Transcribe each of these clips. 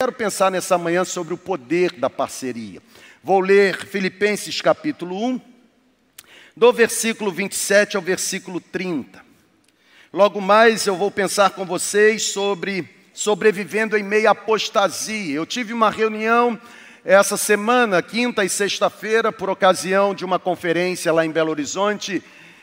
Quero pensar nessa manhã sobre o poder da parceria. Vou ler Filipenses capítulo 1, do versículo 27 ao versículo 30. Logo mais eu vou pensar com vocês sobre sobrevivendo em meio à apostasia. Eu tive uma reunião essa semana, quinta e sexta-feira, por ocasião de uma conferência lá em Belo Horizonte,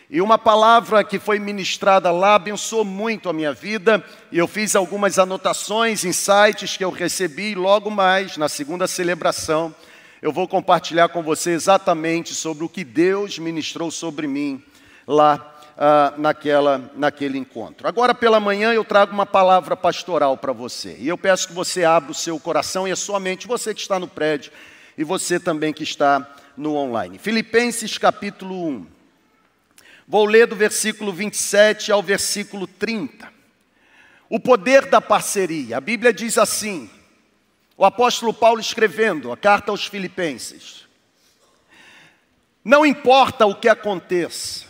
e uma palavra que foi ministrada lá abençoou muito a minha vida, e eu fiz algumas anotações, insights que eu recebi, e logo mais, na segunda celebração, eu vou compartilhar com você exatamente sobre o que Deus ministrou sobre mim lá ah, naquela, naquele encontro. Agora pela manhã eu trago uma palavra pastoral para você. E eu peço que você abra o seu coração e a sua mente, você que está no prédio e você também que está no online. Filipenses capítulo 1. Vou ler do versículo 27 ao versículo 30. O poder da parceria. A Bíblia diz assim: o apóstolo Paulo escrevendo a carta aos Filipenses. Não importa o que aconteça,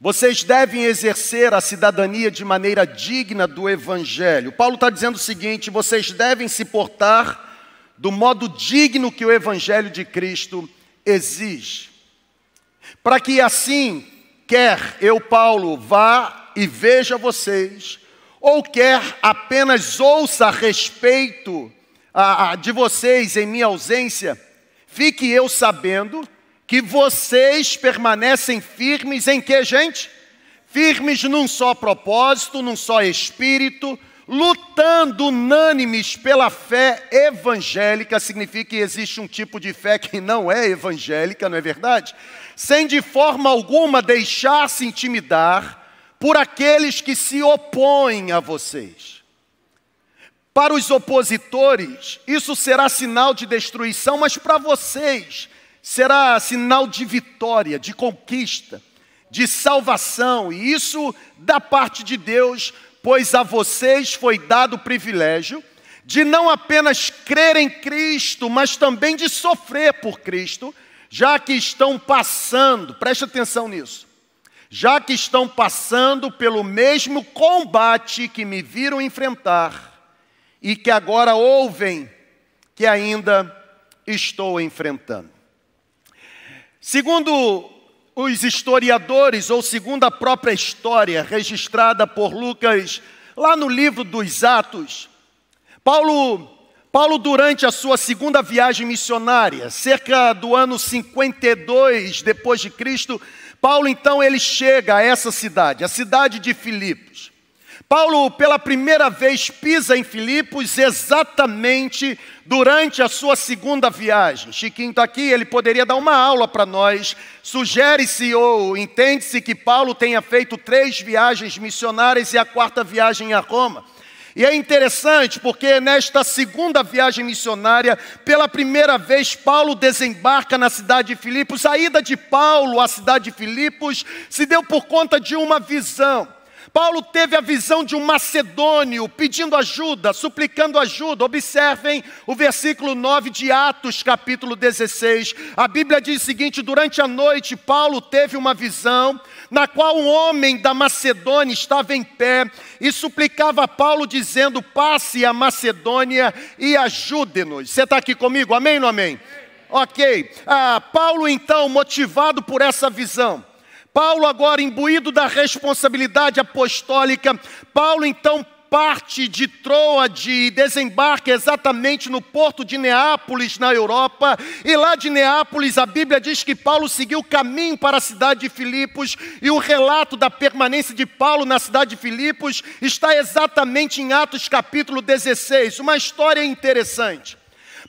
vocês devem exercer a cidadania de maneira digna do Evangelho. Paulo está dizendo o seguinte: vocês devem se portar do modo digno que o Evangelho de Cristo exige. Para que assim, quer eu, Paulo, vá e veja vocês, ou quer apenas ouça a respeito a, a, de vocês em minha ausência, fique eu sabendo que vocês permanecem firmes em que, gente? Firmes num só propósito, num só espírito, lutando unânimes pela fé evangélica, significa que existe um tipo de fé que não é evangélica, não é verdade? Sem de forma alguma deixar-se intimidar por aqueles que se opõem a vocês. Para os opositores, isso será sinal de destruição, mas para vocês, será sinal de vitória, de conquista, de salvação, e isso da parte de Deus, pois a vocês foi dado o privilégio de não apenas crer em Cristo, mas também de sofrer por Cristo, já que estão passando, preste atenção nisso, já que estão passando pelo mesmo combate que me viram enfrentar e que agora ouvem que ainda estou enfrentando. Segundo os historiadores, ou segundo a própria história registrada por Lucas, lá no livro dos Atos, Paulo, Paulo durante a sua segunda viagem missionária, cerca do ano 52 depois de Cristo, Paulo então ele chega a essa cidade, a cidade de Filipos. Paulo, pela primeira vez, pisa em Filipos exatamente durante a sua segunda viagem. Chiquinho está aqui, ele poderia dar uma aula para nós. Sugere-se ou entende-se que Paulo tenha feito três viagens missionárias e a quarta viagem a Roma. E é interessante porque nesta segunda viagem missionária, pela primeira vez, Paulo desembarca na cidade de Filipos. A ida de Paulo à cidade de Filipos se deu por conta de uma visão. Paulo teve a visão de um macedônio pedindo ajuda, suplicando ajuda. Observem o versículo 9 de Atos, capítulo 16. A Bíblia diz o seguinte: durante a noite, Paulo teve uma visão na qual um homem da Macedônia estava em pé e suplicava a Paulo, dizendo: Passe a Macedônia e ajude-nos. Você está aqui comigo? Amém ou não amém? Ok. Ah, Paulo, então, motivado por essa visão, Paulo, agora imbuído da responsabilidade apostólica, Paulo então parte de Troade e desembarca exatamente no porto de Neápolis, na Europa. E lá de Neápolis, a Bíblia diz que Paulo seguiu o caminho para a cidade de Filipos, e o relato da permanência de Paulo na cidade de Filipos está exatamente em Atos capítulo 16. Uma história interessante.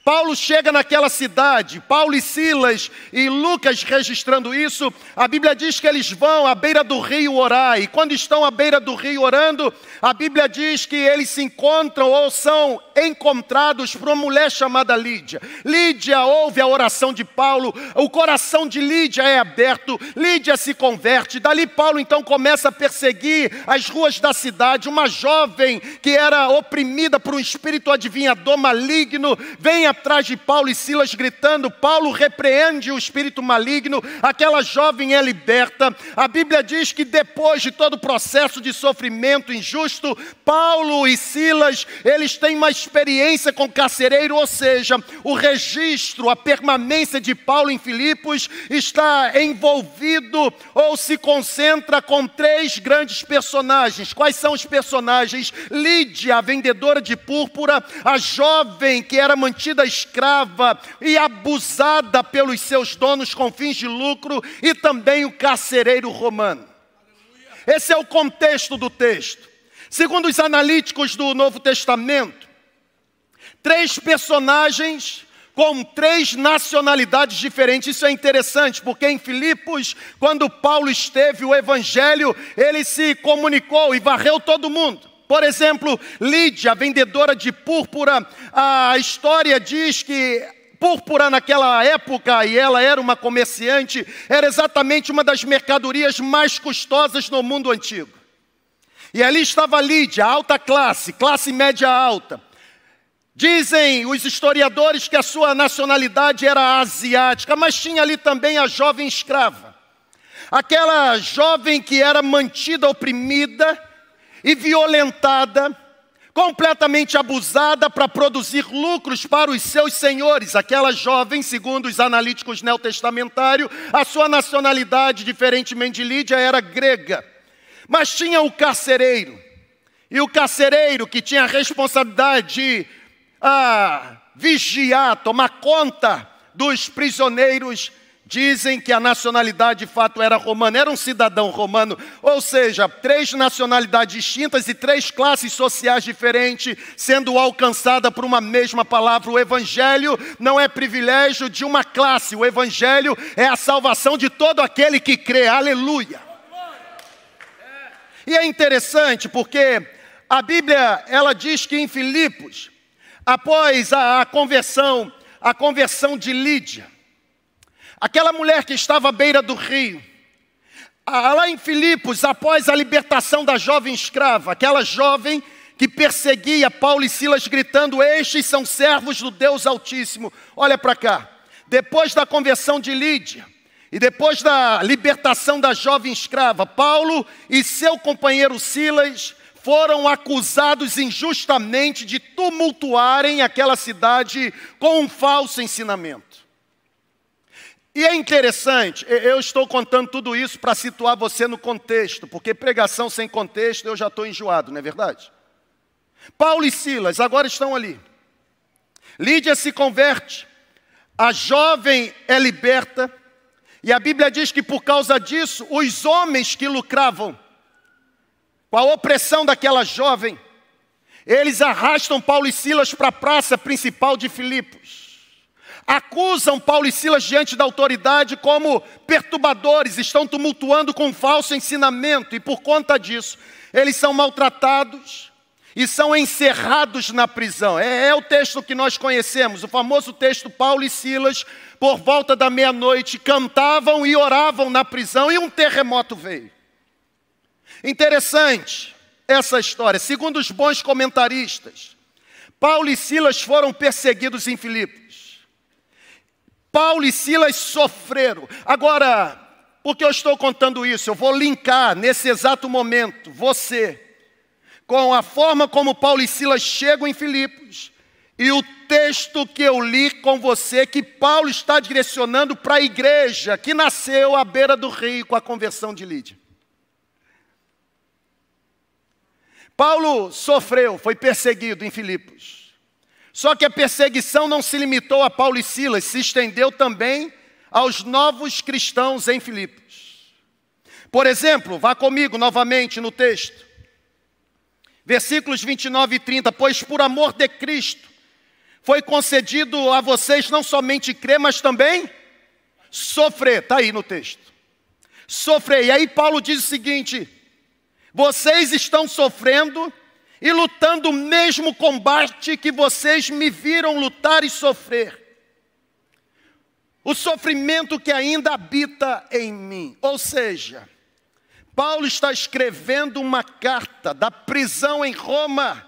Paulo chega naquela cidade, Paulo e Silas e Lucas registrando isso, a Bíblia diz que eles vão à beira do rio orar, e quando estão à beira do rio orando, a Bíblia diz que eles se encontram ou são encontrados por uma mulher chamada Lídia. Lídia ouve a oração de Paulo, o coração de Lídia é aberto, Lídia se converte, dali Paulo então começa a perseguir as ruas da cidade, uma jovem que era oprimida por um espírito adivinhador maligno, vem a atrás de Paulo e Silas gritando: Paulo repreende o espírito maligno, aquela jovem é liberta. A Bíblia diz que depois de todo o processo de sofrimento injusto, Paulo e Silas, eles têm mais experiência com carcereiro, ou seja, o registro, a permanência de Paulo em Filipos está envolvido ou se concentra com três grandes personagens. Quais são os personagens? Lídia, a vendedora de púrpura, a jovem que era mantida escrava e abusada pelos seus donos com fins de lucro, e também o carcereiro romano. Esse é o contexto do texto. Segundo os analíticos do Novo Testamento, três personagens com três nacionalidades diferentes. Isso é interessante, porque em Filipos, quando Paulo esteve, o evangelho, ele se comunicou e varreu todo mundo. Por exemplo, Lídia, vendedora de púrpura, a história diz que púrpura naquela época, e ela era uma comerciante, era exatamente uma das mercadorias mais custosas no mundo antigo. E ali estava Lídia, alta classe, classe média alta. Dizem os historiadores que a sua nacionalidade era asiática, mas tinha ali também a jovem escrava. Aquela jovem que era mantida oprimida e violentada, completamente abusada para produzir lucros para os seus senhores. Aquela jovem, segundo os analíticos neotestamentários, a sua nacionalidade, diferentemente de Lídia, era grega. Mas tinha o carcereiro. E o carcereiro que tinha a responsabilidade de ah, vigiar, tomar conta dos prisioneiros, dizem que a nacionalidade de fato era romana, era um cidadão romano, ou seja, três nacionalidades distintas e três classes sociais diferentes, sendo alcançada por uma mesma palavra. O Evangelho não é privilégio de uma classe, o Evangelho é a salvação de todo aquele que crê. Aleluia! E é interessante porque a Bíblia ela diz que em Filipos, após a, a conversão, a conversão de Lídia, aquela mulher que estava à beira do rio, lá em Filipos, após a libertação da jovem escrava, aquela jovem que perseguia Paulo e Silas, gritando: Estes são servos do Deus Altíssimo. Olha para cá. Depois da conversão de Lídia, e depois da libertação da jovem escrava, Paulo e seu companheiro Silas foram acusados injustamente de tumultuarem aquela cidade com um falso ensinamento. E é interessante, eu estou contando tudo isso para situar você no contexto, porque pregação sem contexto eu já estou enjoado, não é verdade? Paulo e Silas agora estão ali. Lídia se converte, a jovem é liberta, e a Bíblia diz que por causa disso, os homens que lucravam com a opressão daquela jovem, eles arrastam Paulo e Silas para a praça principal de Filipos. Acusam Paulo e Silas diante da autoridade como perturbadores, estão tumultuando com falso ensinamento, e por conta disso, eles são maltratados, e são encerrados na prisão. É, é, o texto que nós conhecemos, o famoso texto Paulo e Silas, por volta da meia-noite, cantavam e oravam na prisão e um terremoto veio. Interessante essa história. Segundo os bons comentaristas, Paulo e Silas foram perseguidos em Filipos. Paulo e Silas sofreram. Agora, por que eu estou contando isso? Eu vou linkar nesse exato momento você com a forma como Paulo e Silas chegam em Filipos e o texto que eu li com você, que Paulo está direcionando para a igreja que nasceu à beira do rio com a conversão de Lídia. Paulo sofreu, foi perseguido em Filipos. Só que a perseguição não se limitou a Paulo e Silas, se estendeu também aos novos cristãos em Filipos. Por exemplo, vá comigo novamente no texto. Versículos 29 e 30. Pois por amor de Cristo foi concedido a vocês não somente crer, mas também sofrer. Está aí no texto. Sofrer. E aí Paulo diz o seguinte: vocês estão sofrendo e lutando o mesmo combate que vocês me viram lutar e sofrer. O sofrimento que ainda habita em mim. Ou seja, Paulo está escrevendo uma carta da prisão em Roma,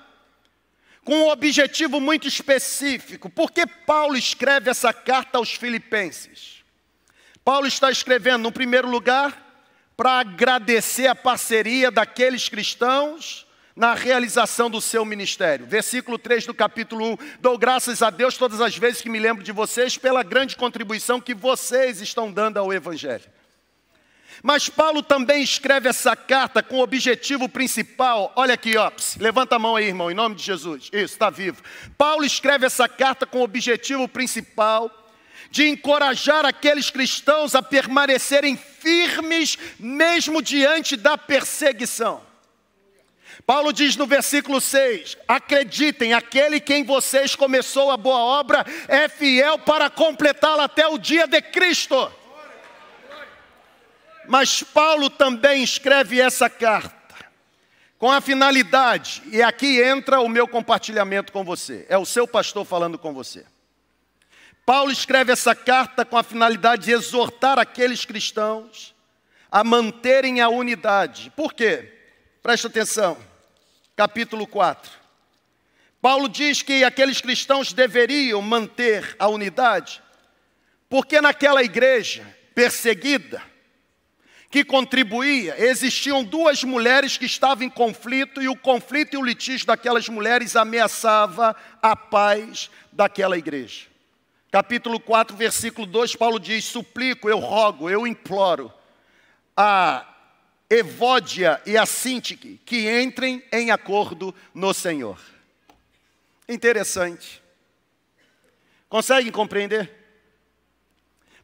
com um objetivo muito específico. Por que Paulo escreve essa carta aos Filipenses? Paulo está escrevendo, no primeiro lugar, para agradecer a parceria daqueles cristãos na realização do seu ministério. Versículo 3 do capítulo 1: Dou graças a Deus todas as vezes que me lembro de vocês pela grande contribuição que vocês estão dando ao Evangelho. Mas Paulo também escreve essa carta com o objetivo principal. Olha aqui, ó. Levanta a mão aí, irmão, em nome de Jesus. Isso, está vivo. Paulo escreve essa carta com o objetivo principal de encorajar aqueles cristãos a permanecerem firmes, mesmo diante da perseguição. Paulo diz no versículo 6: Acreditem, aquele que em vocês começou a boa obra é fiel para completá-la até o dia de Cristo. Mas Paulo também escreve essa carta com a finalidade, e aqui entra o meu compartilhamento com você, é o seu pastor falando com você. Paulo escreve essa carta com a finalidade de exortar aqueles cristãos a manterem a unidade. Por quê? Presta atenção, capítulo 4. Paulo diz que aqueles cristãos deveriam manter a unidade, porque naquela igreja perseguida, que contribuía, existiam duas mulheres que estavam em conflito e o conflito e o litígio daquelas mulheres ameaçava a paz daquela igreja. Capítulo 4, versículo 2, Paulo diz: Suplico, eu rogo, eu imploro a Evódia e a Sintique que entrem em acordo no Senhor. Interessante. Conseguem compreender?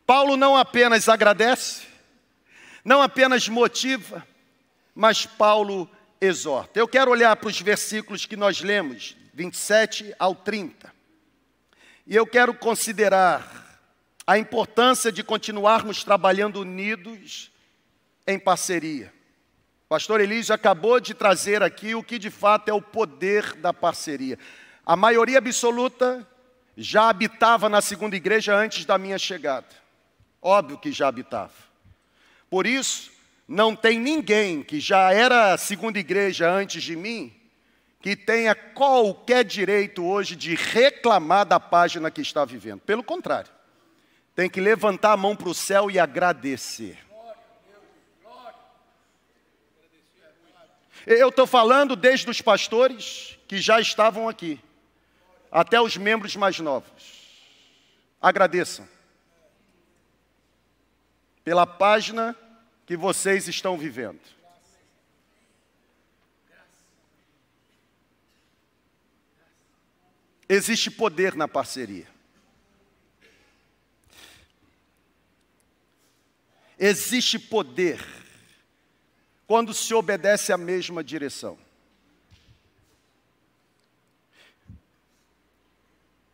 Paulo não apenas agradece, não apenas motiva, mas Paulo exorta. Eu quero olhar para os versículos que nós lemos, 27 ao 30. E eu quero considerar a importância de continuarmos trabalhando unidos em parceria. O pastor Elísio acabou de trazer aqui o que de fato é o poder da parceria. A maioria absoluta já habitava na segunda igreja antes da minha chegada. Óbvio que já habitava. Por isso, não tem ninguém que já era segunda igreja antes de mim que tenha qualquer direito hoje de reclamar da página que está vivendo. Pelo contrário, tem que levantar a mão para o céu e agradecer. Eu estou falando desde os pastores que já estavam aqui, até os membros mais novos. Agradeçam pela página que vocês estão vivendo. Existe poder na parceria. Existe poder quando se obedece à mesma direção.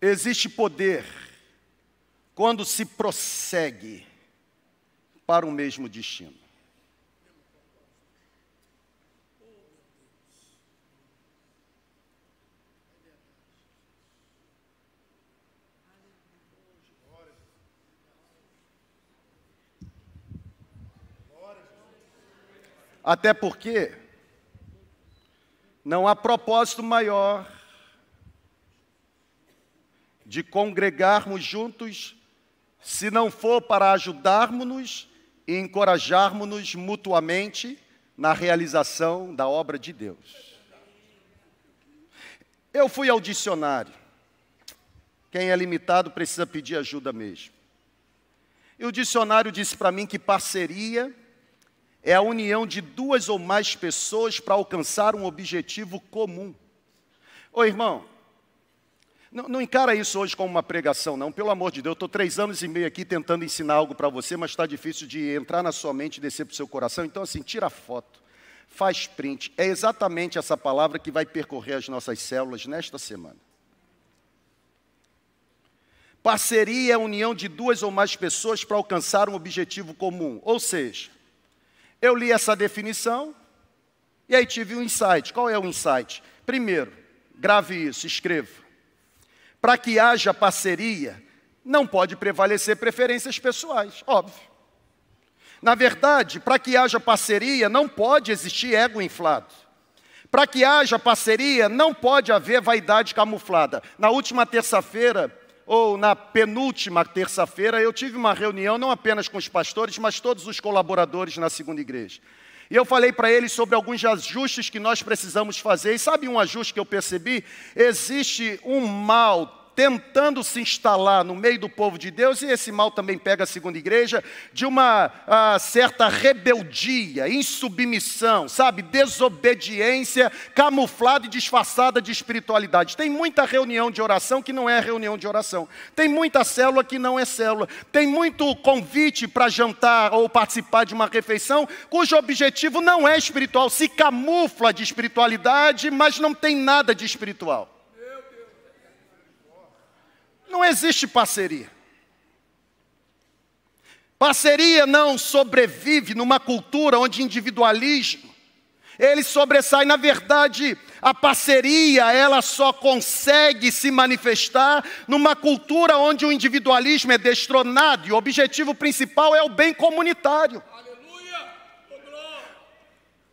Existe poder quando se prossegue para o mesmo destino. Até porque não há propósito maior de congregarmos juntos se não for para ajudarmos-nos e encorajarmos-nos mutuamente na realização da obra de Deus. Eu fui ao dicionário. Quem é limitado precisa pedir ajuda mesmo. E o dicionário disse para mim que parceria é a união de duas ou mais pessoas para alcançar um objetivo comum. Ô irmão, não, não, encara isso hoje como uma pregação, não. Pelo amor de Deus, eu estou três anos e meio aqui tentando ensinar algo para você, mas está difícil de entrar na sua mente e descer para o seu coração. Então, assim, tira foto, faz print. É exatamente essa palavra que vai percorrer as nossas células nesta semana. Parceria é a união de duas ou mais pessoas para alcançar um objetivo comum. Ou seja, eu li essa definição e aí tive um insight. Qual é o insight? Primeiro, grave isso, escreva. Para que haja parceria, não pode prevalecer preferências pessoais, óbvio. Na verdade, para que haja parceria, não pode existir ego inflado. Para que haja parceria, não pode haver vaidade camuflada. Na última terça-feira, ou na penúltima terça-feira, eu tive uma reunião não apenas com os pastores, mas todos os colaboradores na segunda igreja. E eu falei para eles sobre alguns ajustes que nós precisamos fazer. E sabe um ajuste que eu percebi? Existe um mal tentando se instalar no meio do povo de Deus, e esse mal também pega a segunda igreja, de uma ah, certa rebeldia, insubmissão, sabe? Desobediência camuflada e disfarçada de espiritualidade. Tem muita reunião de oração que não é reunião de oração. Tem muita célula que não é célula. Tem muito convite para jantar ou participar de uma refeição cujo objetivo não é espiritual, se camufla de espiritualidade, mas não tem nada de espiritual. Não existe parceria. Parceria não sobrevive numa cultura onde individualismo ele sobressai. Na verdade, a parceria ela só consegue se manifestar numa cultura onde o individualismo é destronado e o objetivo principal é o bem comunitário.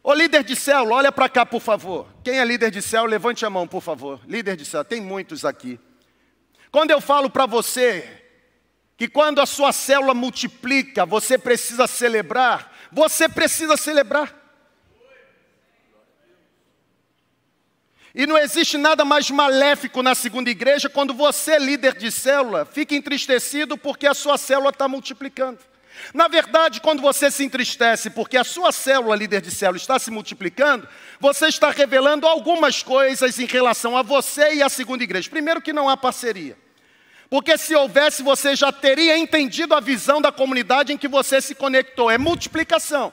Ô líder de célula, olha para cá, por favor. Quem é líder de célula, levante a mão, por favor. Líder de célula, tem muitos aqui. Quando eu falo para você que quando a sua célula multiplica, você precisa celebrar, você precisa celebrar. E não existe nada mais maléfico na segunda igreja quando você, líder de célula, fica entristecido porque a sua célula está multiplicando. Na verdade, quando você se entristece porque a sua célula, líder de célula, está se multiplicando, você está revelando algumas coisas em relação a você e a segunda igreja. Primeiro, que não há parceria. Porque se houvesse, você já teria entendido a visão da comunidade em que você se conectou. É multiplicação.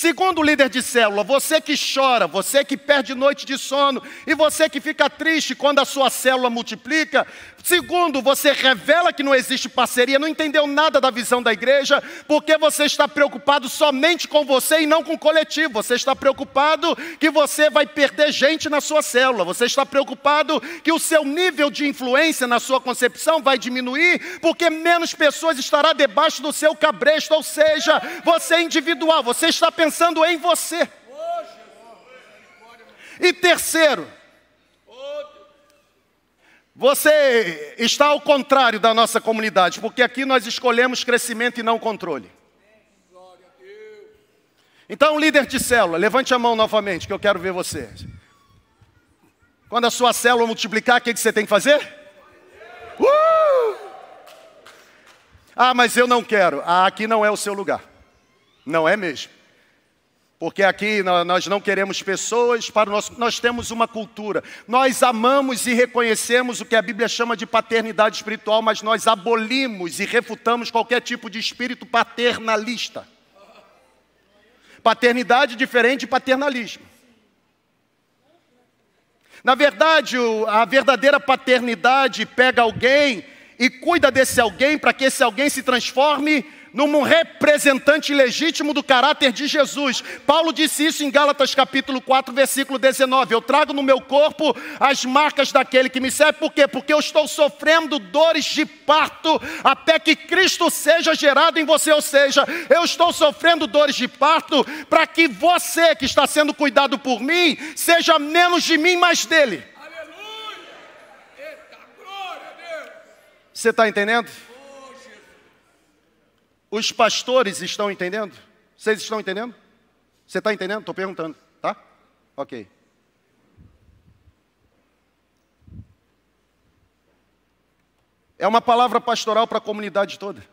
Segundo o líder de célula, você que chora, você que perde noite de sono e você que fica triste quando a sua célula multiplica. Segundo, você revela que não existe parceria, não entendeu nada da visão da igreja, porque você está preocupado somente com você e não com o coletivo. Você está preocupado que você vai perder gente na sua célula. Você está preocupado que o seu nível de influência na sua concepção vai diminuir, porque menos pessoas estará debaixo do seu cabresto, ou seja, você é individual, você está pensando pensando em você. E terceiro, você está ao contrário da nossa comunidade, porque aqui nós escolhemos crescimento e não controle. Então, líder de célula, levante a mão novamente, que eu quero ver você. Quando a sua célula multiplicar, o que você tem que fazer? Uh! Ah, mas eu não quero. Ah, aqui não é o seu lugar. Não é mesmo. Porque aqui nós não queremos pessoas para nós, nós temos uma cultura. Nós amamos e reconhecemos o que a Bíblia chama de paternidade espiritual, mas nós abolimos e refutamos qualquer tipo de espírito paternalista. Paternidade diferente de paternalismo. Na verdade, a verdadeira paternidade pega alguém e cuida desse alguém para que esse alguém se transforme num representante legítimo do caráter de Jesus. Paulo disse isso em Gálatas capítulo 4, versículo 19. Eu trago no meu corpo as marcas daquele que me serve, por quê? Porque eu estou sofrendo dores de parto até que Cristo seja gerado em você, ou seja, eu estou sofrendo dores de parto para que você que está sendo cuidado por mim seja menos de mim, mais dele. Você está entendendo? Os pastores estão entendendo? Vocês estão entendendo? Você está entendendo? Estou perguntando, tá? Ok. É uma palavra pastoral para a comunidade toda.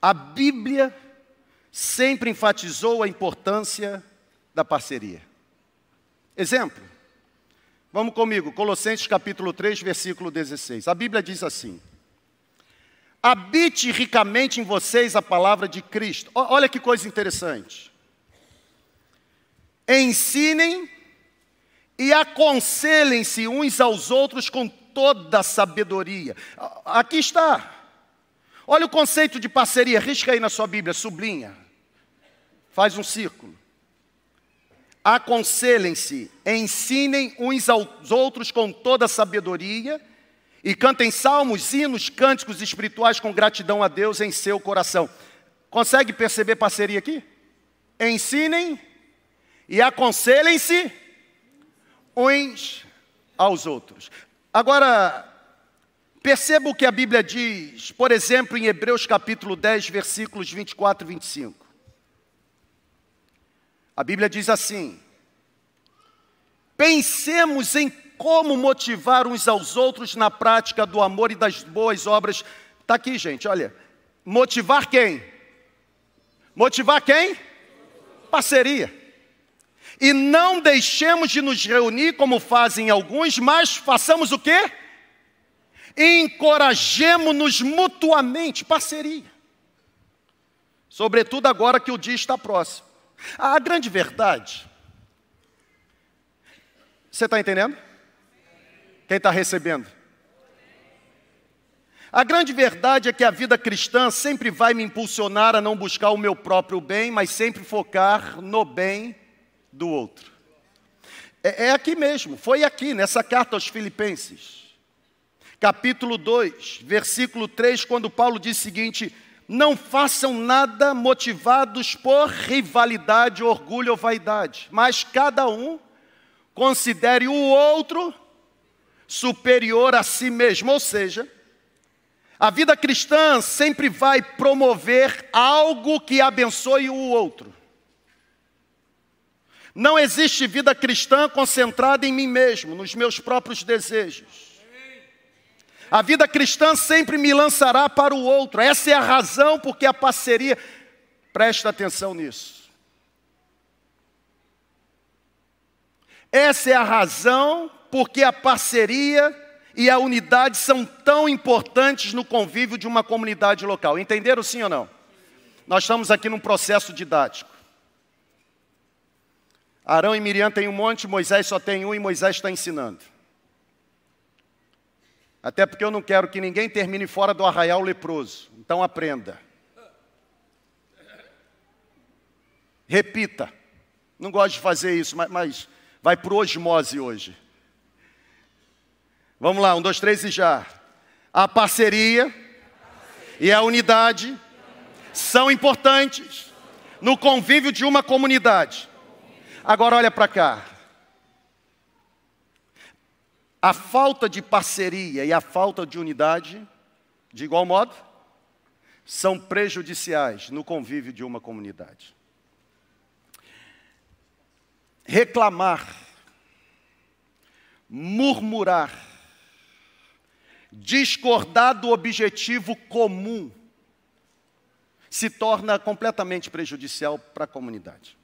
A Bíblia sempre enfatizou a importância da parceria. Exemplo: Vamos comigo, Colossenses capítulo 3, versículo 16. A Bíblia diz assim: Habite ricamente em vocês a palavra de Cristo. Olha que coisa interessante. Ensinem e aconselhem-se uns aos outros com toda a sabedoria. Aqui está. Olha o conceito de parceria, risca aí na sua Bíblia, sublinha. Faz um círculo aconselhem-se, ensinem uns aos outros com toda sabedoria e cantem salmos, hinos, cânticos espirituais com gratidão a Deus em seu coração. Consegue perceber parceria aqui? Ensinem e aconselhem-se uns aos outros. Agora, Perceba o que a Bíblia diz, por exemplo, em Hebreus capítulo 10, versículos 24 e 25. A Bíblia diz assim: Pensemos em como motivar uns aos outros na prática do amor e das boas obras. Está aqui, gente, olha. Motivar quem? Motivar quem? Parceria. E não deixemos de nos reunir como fazem alguns, mas façamos o quê? Encorajemos-nos mutuamente, parceria. Sobretudo agora que o dia está próximo. A grande verdade. Você está entendendo? Quem está recebendo? A grande verdade é que a vida cristã sempre vai me impulsionar a não buscar o meu próprio bem, mas sempre focar no bem do outro. É, é aqui mesmo, foi aqui, nessa carta aos Filipenses, capítulo 2, versículo 3, quando Paulo diz o seguinte: Não façam nada motivados por rivalidade, orgulho ou vaidade, mas cada um considere o outro superior a si mesmo, ou seja, a vida cristã sempre vai promover algo que abençoe o outro. Não existe vida cristã concentrada em mim mesmo, nos meus próprios desejos. A vida cristã sempre me lançará para o outro. Essa é a razão porque a parceria. Presta atenção nisso. Essa é a razão porque a parceria e a unidade são tão importantes no convívio de uma comunidade local. Entenderam sim ou não? Nós estamos aqui num processo didático. Arão e Miriam têm um monte, Moisés só tem um e Moisés está ensinando. Até porque eu não quero que ninguém termine fora do arraial leproso. Então aprenda. Repita. Não gosto de fazer isso, mas, mas vai para osmose hoje. Vamos lá, um, dois, três e já. A parceria e a unidade são importantes no convívio de uma comunidade. Agora olha para cá. A falta de parceria e a falta de unidade, de igual modo, são prejudiciais no convívio de uma comunidade. Reclamar, murmurar, discordar do objetivo comum se torna completamente prejudicial para a comunidade.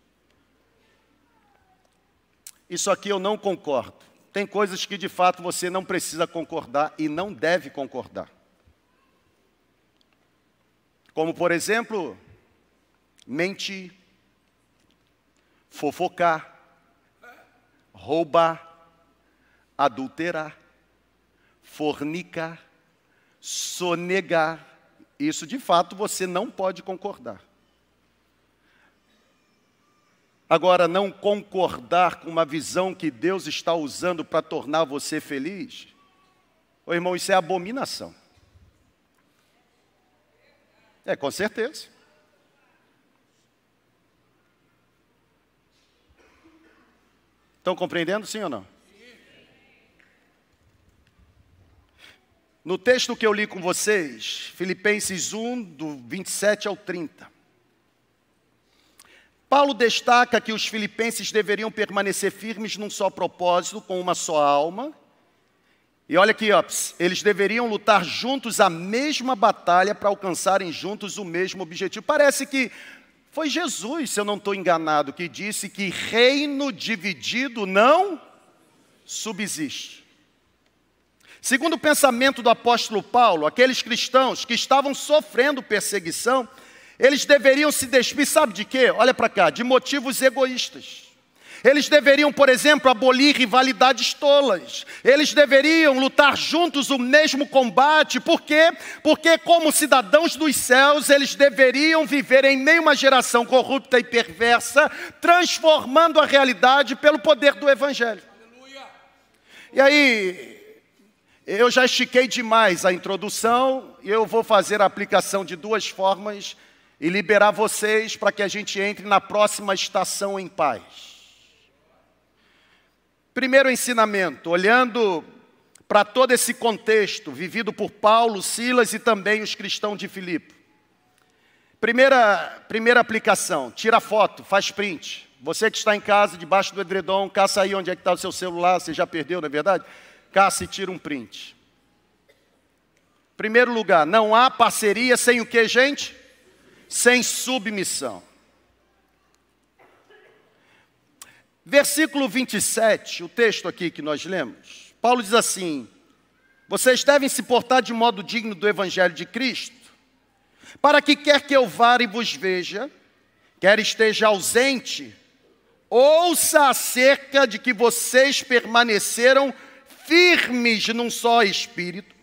Isso aqui eu não concordo. Tem coisas que de fato você não precisa concordar e não deve concordar. Como, por exemplo, mentir, fofocar, roubar, adulterar fornicar, sonegar. Isso de fato você não pode concordar. Agora, não concordar com uma visão que Deus está usando para tornar você feliz, ô irmão, isso é abominação. É, com certeza. Estão compreendendo, sim ou não? No texto que eu li com vocês, Filipenses 1, do 27 ao 30. Paulo destaca que os filipenses deveriam permanecer firmes num só propósito, com uma só alma. E olha aqui, ó, eles deveriam lutar juntos a mesma batalha para alcançarem juntos o mesmo objetivo. Parece que foi Jesus, se eu não estou enganado, que disse que reino dividido não subsiste. Segundo o pensamento do apóstolo Paulo, aqueles cristãos que estavam sofrendo perseguição, eles deveriam se despir, sabe de quê? Olha para cá, de motivos egoístas. Eles deveriam, por exemplo, abolir rivalidades tolas. Eles deveriam lutar juntos o mesmo combate. Por quê? Porque, como cidadãos dos céus, eles deveriam viver em meio a uma geração corrupta e perversa, transformando a realidade pelo poder do Evangelho. E aí, eu já estiquei demais a introdução e eu vou fazer a aplicação de duas formas e liberar vocês para que a gente entre na próxima estação em paz. Primeiro ensinamento, olhando para todo esse contexto vivido por Paulo, Silas e também os cristãos de Filipe. Primeira, primeira aplicação, tira foto, faz print. Você que está em casa, debaixo do edredom, caça aí onde é que está o seu celular, você já perdeu, não é verdade? Caça e tira um print. Primeiro lugar, não há parceria sem o que, gente? Sem submissão. Versículo 27, o texto aqui que nós lemos, Paulo diz assim: Vocês devem se portar de modo digno do evangelho de Cristo, para que quer que eu vá e vos veja, quer esteja ausente, ouça acerca de que vocês permaneceram firmes num só espírito,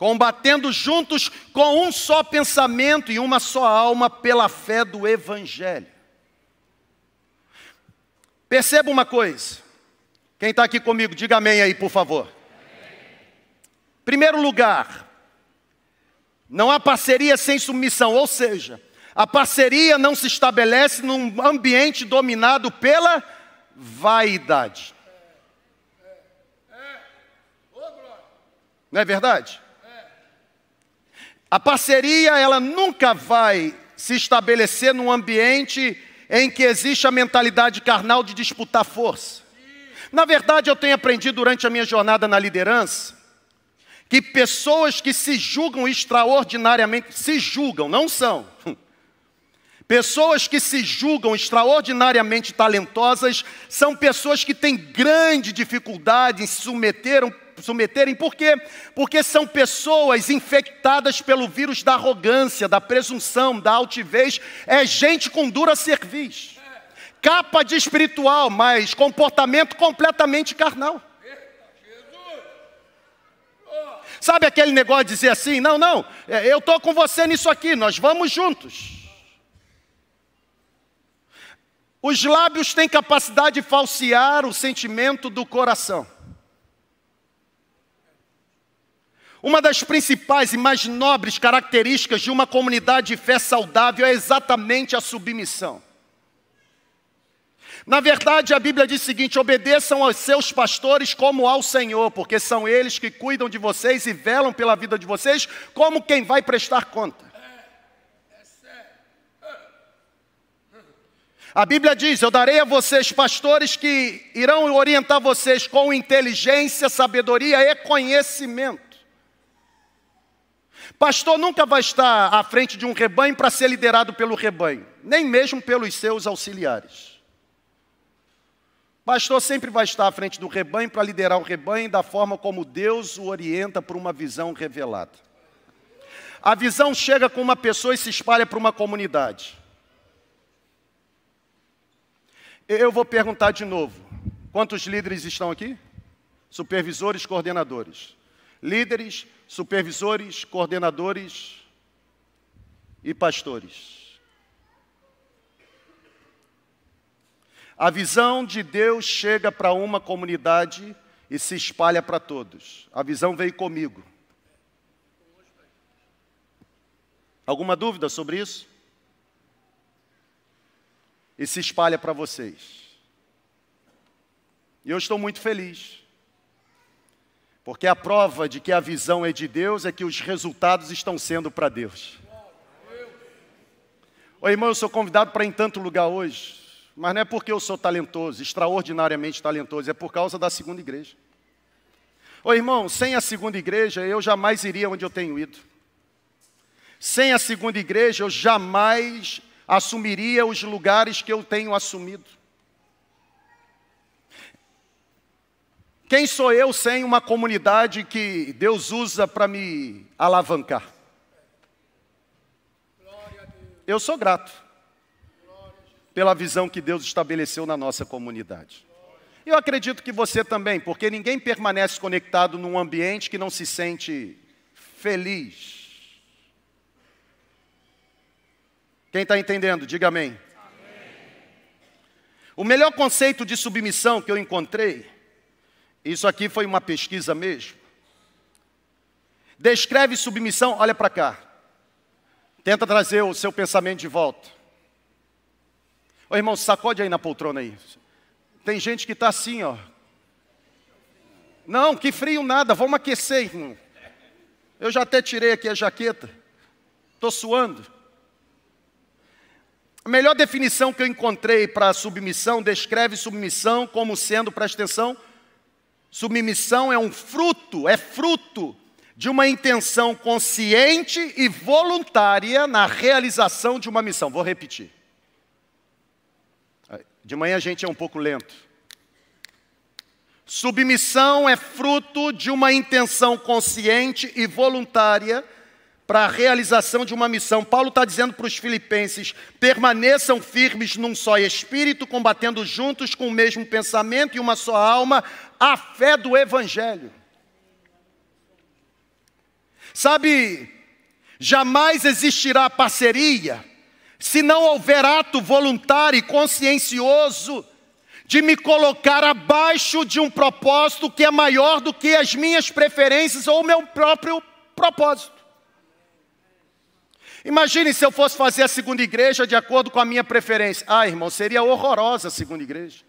combatendo juntos com um só pensamento e uma só alma pela fé do Evangelho. Perceba uma coisa. Quem está aqui comigo, diga amém aí, por favor. Primeiro lugar, não há parceria sem submissão, ou seja, a parceria não se estabelece num ambiente dominado pela vaidade. Não é verdade? A parceria, ela nunca vai se estabelecer num ambiente em que existe a mentalidade carnal de disputar força. Na verdade, eu tenho aprendido durante a minha jornada na liderança que pessoas que se julgam extraordinariamente, se julgam, não são. Pessoas que se julgam extraordinariamente talentosas são pessoas que têm grande dificuldade em se submeterem, submeterem, por quê? Porque são pessoas infectadas pelo vírus da arrogância, da presunção, da altivez, é gente com dura cerviz, capa de espiritual, mas comportamento completamente carnal. Sabe aquele negócio de dizer assim: não, não, é, eu estou com você nisso aqui, nós vamos juntos. Os lábios têm capacidade de falsear o sentimento do coração. Uma das principais e mais nobres características de uma comunidade de fé saudável é exatamente a submissão. Na verdade, a Bíblia diz o seguinte: obedeçam aos seus pastores como ao Senhor, porque são eles que cuidam de vocês e velam pela vida de vocês, como quem vai prestar conta. A Bíblia diz: Eu darei a vocês pastores que irão orientar vocês com inteligência, sabedoria e conhecimento. Pastor nunca vai estar à frente de um rebanho para ser liderado pelo rebanho, nem mesmo pelos seus auxiliares. Pastor sempre vai estar à frente do rebanho para liderar o rebanho da forma como Deus o orienta por uma visão revelada. A visão chega com uma pessoa e se espalha para uma comunidade. Eu vou perguntar de novo: quantos líderes estão aqui? Supervisores, coordenadores. Líderes, supervisores, coordenadores e pastores. A visão de Deus chega para uma comunidade e se espalha para todos. A visão veio comigo. Alguma dúvida sobre isso? e se espalha para vocês. E eu estou muito feliz, porque a prova de que a visão é de Deus é que os resultados estão sendo para Deus. Oi, irmão, eu sou convidado para em tanto lugar hoje, mas não é porque eu sou talentoso, extraordinariamente talentoso, é por causa da segunda igreja. Oi, irmão, sem a segunda igreja eu jamais iria onde eu tenho ido. Sem a segunda igreja eu jamais assumiria os lugares que eu tenho assumido. Quem sou eu sem uma comunidade que Deus usa para me alavancar? Eu sou grato pela visão que Deus estabeleceu na nossa comunidade. Eu acredito que você também, porque ninguém permanece conectado num ambiente que não se sente feliz Quem está entendendo, diga amém. amém. O melhor conceito de submissão que eu encontrei, isso aqui foi uma pesquisa mesmo, descreve submissão, olha para cá, tenta trazer o seu pensamento de volta. Ô irmão, sacode aí na poltrona aí. Tem gente que está assim, ó. Não, que frio nada, vamos aquecer, irmão. Eu já até tirei aqui a jaqueta. Estou suando. A melhor definição que eu encontrei para submissão descreve submissão como sendo, presta atenção, submissão é um fruto, é fruto de uma intenção consciente e voluntária na realização de uma missão. Vou repetir. De manhã a gente é um pouco lento. Submissão é fruto de uma intenção consciente e voluntária para a realização de uma missão. Paulo está dizendo para os filipenses: permaneçam firmes num só espírito, combatendo juntos com o mesmo pensamento e uma só alma, a fé do Evangelho. Sabe, jamais existirá parceria se não houver ato voluntário e consciencioso de me colocar abaixo de um propósito que é maior do que as minhas preferências ou o meu próprio propósito. Imagine se eu fosse fazer a segunda igreja de acordo com a minha preferência. Ah, irmão, seria horrorosa a segunda igreja.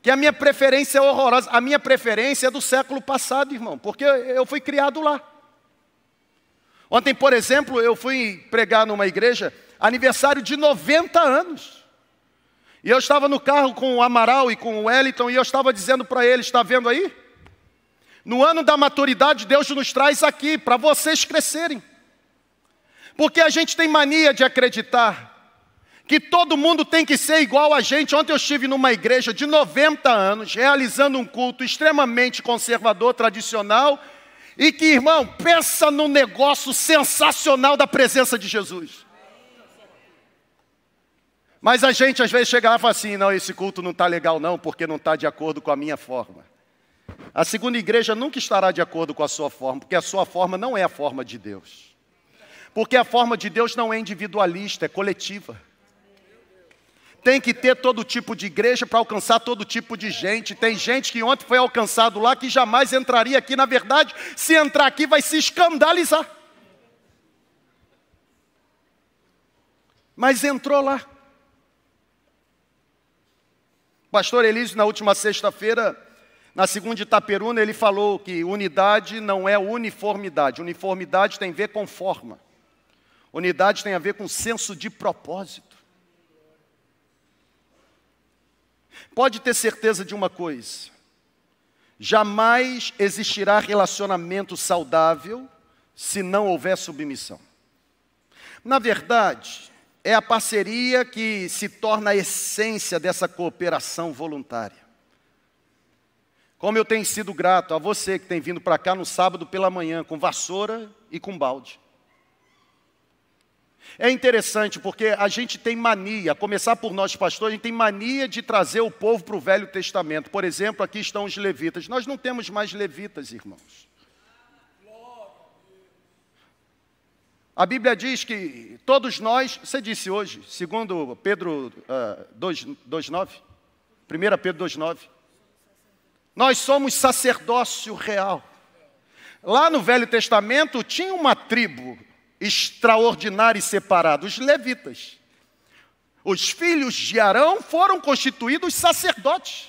Que a minha preferência é horrorosa. A minha preferência é do século passado, irmão, porque eu fui criado lá. Ontem, por exemplo, eu fui pregar numa igreja, aniversário de 90 anos. E eu estava no carro com o Amaral e com o Wellington, e eu estava dizendo para eles: está vendo aí? No ano da maturidade, Deus nos traz aqui para vocês crescerem. Porque a gente tem mania de acreditar que todo mundo tem que ser igual a gente. Ontem eu estive numa igreja de 90 anos, realizando um culto extremamente conservador, tradicional, e que, irmão, pensa num negócio sensacional da presença de Jesus. Mas a gente às vezes chegava e fala assim: não, esse culto não está legal, não, porque não está de acordo com a minha forma. A segunda igreja nunca estará de acordo com a sua forma, porque a sua forma não é a forma de Deus. Porque a forma de Deus não é individualista, é coletiva. Tem que ter todo tipo de igreja para alcançar todo tipo de gente. Tem gente que ontem foi alcançado lá que jamais entraria aqui. Na verdade, se entrar aqui, vai se escandalizar. Mas entrou lá. Pastor Elísio, na última sexta-feira, na segunda Itaperuna, ele falou que unidade não é uniformidade. Uniformidade tem a ver com forma. Unidade tem a ver com senso de propósito. Pode ter certeza de uma coisa: jamais existirá relacionamento saudável se não houver submissão. Na verdade, é a parceria que se torna a essência dessa cooperação voluntária. Como eu tenho sido grato a você que tem vindo para cá no sábado pela manhã com vassoura e com balde. É interessante porque a gente tem mania, começar por nós pastores, a gente tem mania de trazer o povo para o Velho Testamento. Por exemplo, aqui estão os levitas. Nós não temos mais levitas, irmãos. A Bíblia diz que todos nós, você disse hoje, segundo Pedro uh, 2,9, 1 Pedro 2,9, nós somos sacerdócio real. Lá no Velho Testamento tinha uma tribo extraordinário e separado, os levitas. Os filhos de Arão foram constituídos sacerdotes.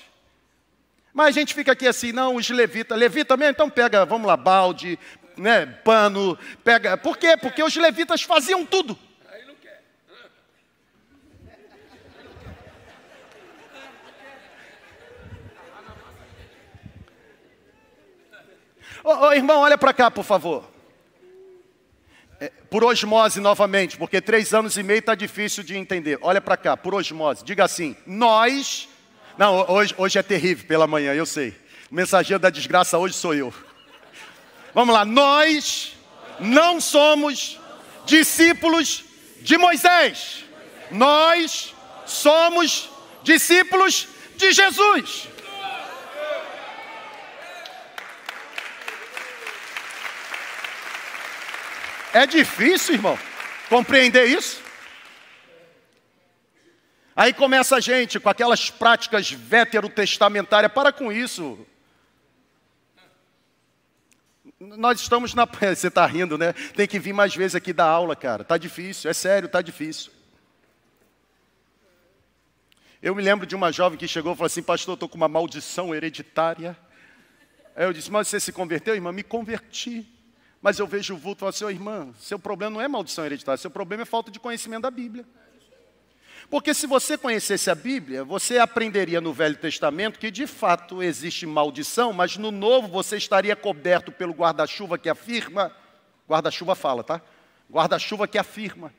Mas a gente fica aqui assim, não, os levitas, levita mesmo, então pega, vamos lá, balde, né, pano, pega. Por quê? Porque os levitas faziam tudo. Ô, ô irmão, olha para cá, por favor. É, por osmose novamente, porque três anos e meio está difícil de entender. Olha para cá, por osmose. Diga assim: nós. Não, hoje, hoje é terrível pela manhã, eu sei. O mensageiro da desgraça hoje sou eu. Vamos lá, nós não somos discípulos de Moisés. Nós somos discípulos de Jesus. É difícil, irmão, compreender isso. Aí começa a gente com aquelas práticas veterotestamentárias. Para com isso. Nós estamos na. Você está rindo, né? Tem que vir mais vezes aqui dar aula, cara. Está difícil, é sério, está difícil. Eu me lembro de uma jovem que chegou e falou assim: Pastor, estou com uma maldição hereditária. Aí eu disse, mas você se converteu, irmã? Me converti. Mas eu vejo o vulto e falo assim, oh, irmã, seu problema não é maldição hereditária, seu problema é falta de conhecimento da Bíblia. Porque se você conhecesse a Bíblia, você aprenderia no Velho Testamento que de fato existe maldição, mas no Novo você estaria coberto pelo guarda-chuva que afirma, guarda-chuva fala, tá? Guarda-chuva que afirma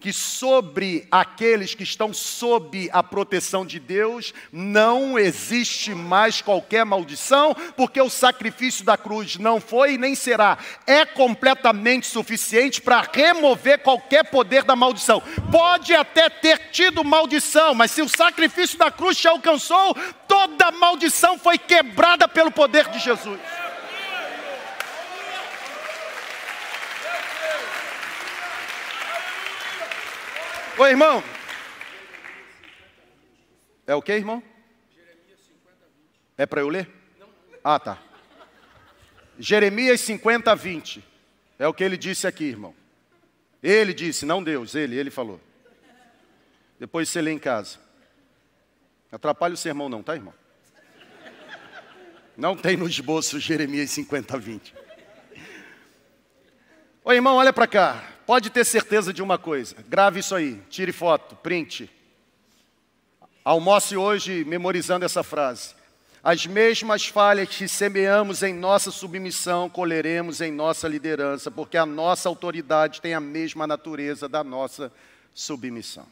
que sobre aqueles que estão sob a proteção de Deus não existe mais qualquer maldição, porque o sacrifício da cruz não foi e nem será, é completamente suficiente para remover qualquer poder da maldição. Pode até ter tido maldição, mas se o sacrifício da cruz te alcançou, toda maldição foi quebrada pelo poder de Jesus. Ô irmão. É o que, irmão? É para eu ler? Ah, tá. Jeremias 50, 20. É o que ele disse aqui, irmão. Ele disse, não Deus, ele, ele falou. Depois você lê em casa. Atrapalha o sermão não, tá, irmão? Não tem no esboço Jeremias 50, 20. Ô irmão, olha para cá. Pode ter certeza de uma coisa, grave isso aí, tire foto, print. Almoce hoje memorizando essa frase. As mesmas falhas que semeamos em nossa submissão, colheremos em nossa liderança, porque a nossa autoridade tem a mesma natureza da nossa submissão.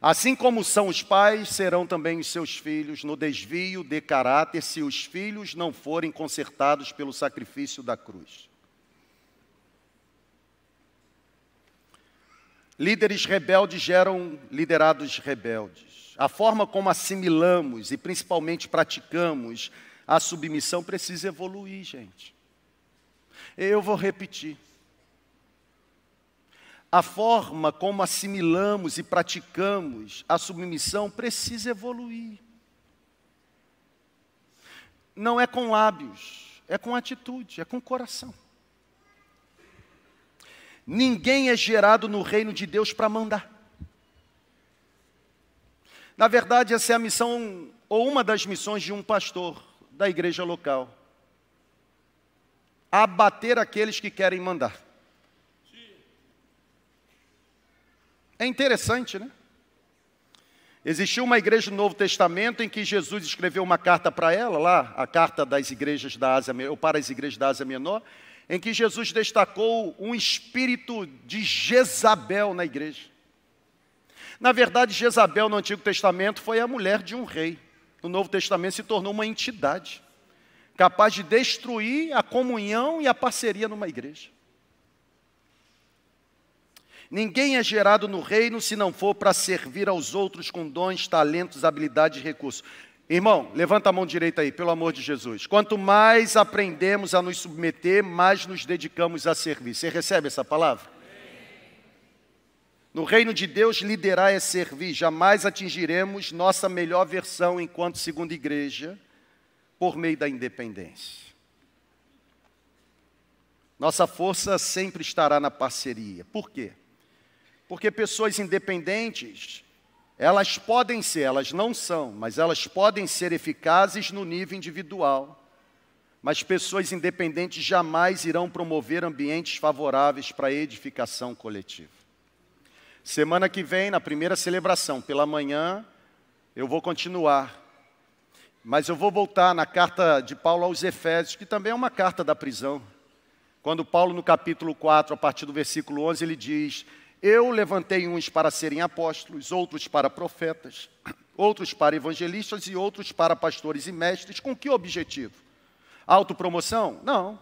Assim como são os pais, serão também os seus filhos no desvio de caráter, se os filhos não forem consertados pelo sacrifício da cruz. Líderes rebeldes geram liderados rebeldes. A forma como assimilamos e principalmente praticamos a submissão precisa evoluir, gente. Eu vou repetir. A forma como assimilamos e praticamos a submissão precisa evoluir. Não é com lábios, é com atitude, é com coração. Ninguém é gerado no reino de Deus para mandar. Na verdade, essa é a missão, ou uma das missões de um pastor da igreja local: abater aqueles que querem mandar. É interessante, né? Existiu uma igreja do Novo Testamento em que Jesus escreveu uma carta para ela, lá, a carta das igrejas da Ásia, ou para as igrejas da Ásia Menor, em que Jesus destacou um espírito de Jezabel na igreja. Na verdade, Jezabel no Antigo Testamento foi a mulher de um rei. No Novo Testamento se tornou uma entidade capaz de destruir a comunhão e a parceria numa igreja. Ninguém é gerado no reino se não for para servir aos outros com dons, talentos, habilidades e recursos. Irmão, levanta a mão direita aí, pelo amor de Jesus. Quanto mais aprendemos a nos submeter, mais nos dedicamos a servir. Você recebe essa palavra? No reino de Deus, liderar é servir. Jamais atingiremos nossa melhor versão enquanto segunda igreja por meio da independência. Nossa força sempre estará na parceria. Por quê? Porque pessoas independentes elas podem ser, elas não são, mas elas podem ser eficazes no nível individual. Mas pessoas independentes jamais irão promover ambientes favoráveis para a edificação coletiva. Semana que vem, na primeira celebração, pela manhã, eu vou continuar. Mas eu vou voltar na carta de Paulo aos Efésios, que também é uma carta da prisão. Quando Paulo, no capítulo 4, a partir do versículo 11, ele diz: eu levantei uns para serem apóstolos, outros para profetas, outros para evangelistas e outros para pastores e mestres. Com que objetivo? Autopromoção? Não.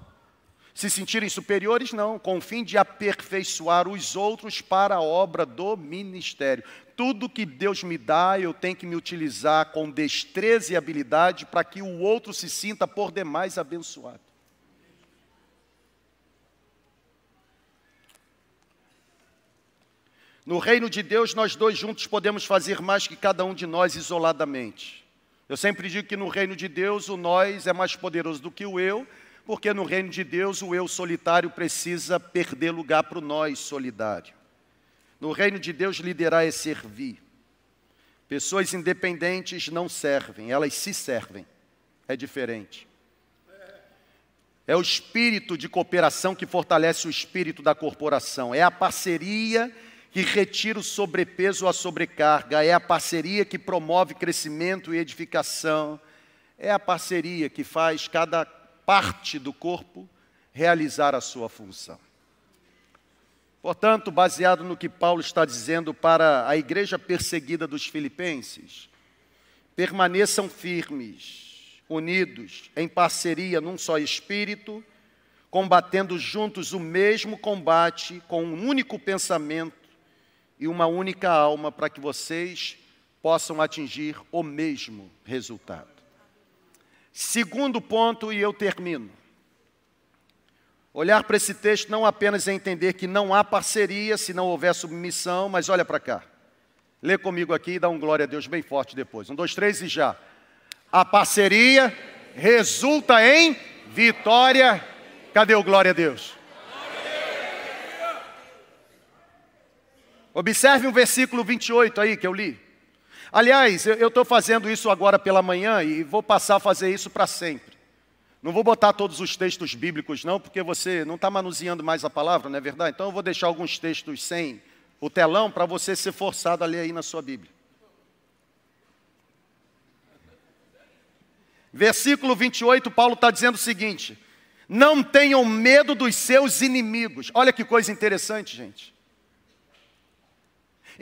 Se sentirem superiores? Não. Com o fim de aperfeiçoar os outros para a obra do ministério. Tudo que Deus me dá, eu tenho que me utilizar com destreza e habilidade para que o outro se sinta por demais abençoado. No reino de Deus, nós dois juntos podemos fazer mais que cada um de nós isoladamente. Eu sempre digo que no reino de Deus o nós é mais poderoso do que o eu, porque no reino de Deus o eu solitário precisa perder lugar para o nós solidário. No reino de Deus, liderar é servir. Pessoas independentes não servem, elas se servem. é diferente. É o espírito de cooperação que fortalece o espírito da corporação. É a parceria que retira o sobrepeso ou a sobrecarga. É a parceria que promove crescimento e edificação. É a parceria que faz cada parte do corpo realizar a sua função. Portanto, baseado no que Paulo está dizendo para a igreja perseguida dos Filipenses, permaneçam firmes unidos, em parceria, num só espírito, combatendo juntos o mesmo combate, com um único pensamento e uma única alma, para que vocês possam atingir o mesmo resultado. Segundo ponto, e eu termino. Olhar para esse texto não apenas é entender que não há parceria se não houver submissão, mas olha para cá. Lê comigo aqui e dá um glória a Deus bem forte depois. Um, dois, três e já. A parceria resulta em vitória. Cadê o glória a Deus? Observe o versículo 28 aí que eu li. Aliás, eu estou fazendo isso agora pela manhã e vou passar a fazer isso para sempre. Não vou botar todos os textos bíblicos, não, porque você não está manuseando mais a palavra, não é verdade? Então eu vou deixar alguns textos sem o telão para você ser forçado a ler aí na sua Bíblia. Versículo 28, Paulo está dizendo o seguinte: Não tenham medo dos seus inimigos. Olha que coisa interessante, gente.